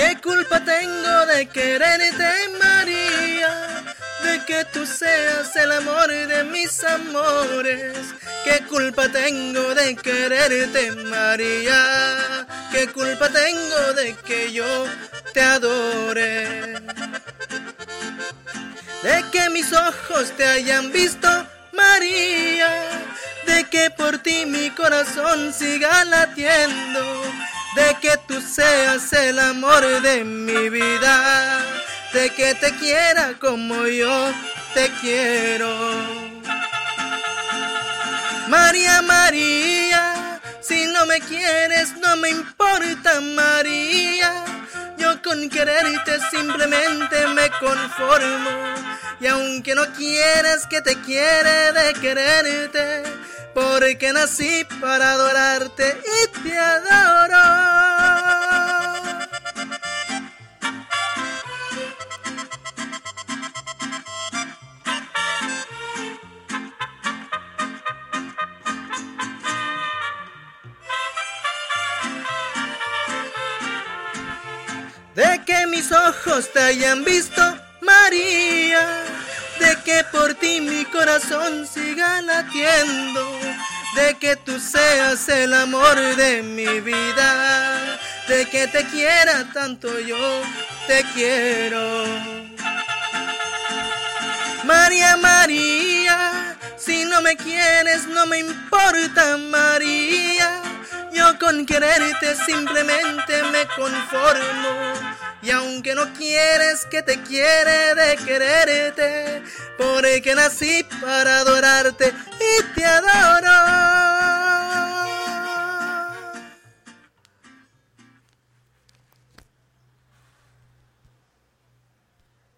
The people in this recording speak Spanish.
¿Qué culpa tengo de quererte, María? De que tú seas el amor de mis amores. ¿Qué culpa tengo de quererte, María? ¿Qué culpa tengo de que yo te adore? De que mis ojos te hayan visto, María. De que por ti mi corazón siga latiendo de que tú seas el amor de mi vida, de que te quiera como yo te quiero. María, María, si no me quieres no me importa, María. Yo con quererte simplemente me conformo. Y aunque no quieres que te quiere de quererte, porque nací para adorarte y te adoro. De que mis ojos te hayan visto, María. De que por ti mi corazón siga latiendo, de que tú seas el amor de mi vida, de que te quiera tanto yo te quiero. María, María, si no me quieres no me importa, María, yo con quererte simplemente me conformo. Y aunque no quieres que te quiere de quererte, porque nací para adorarte y te adoro.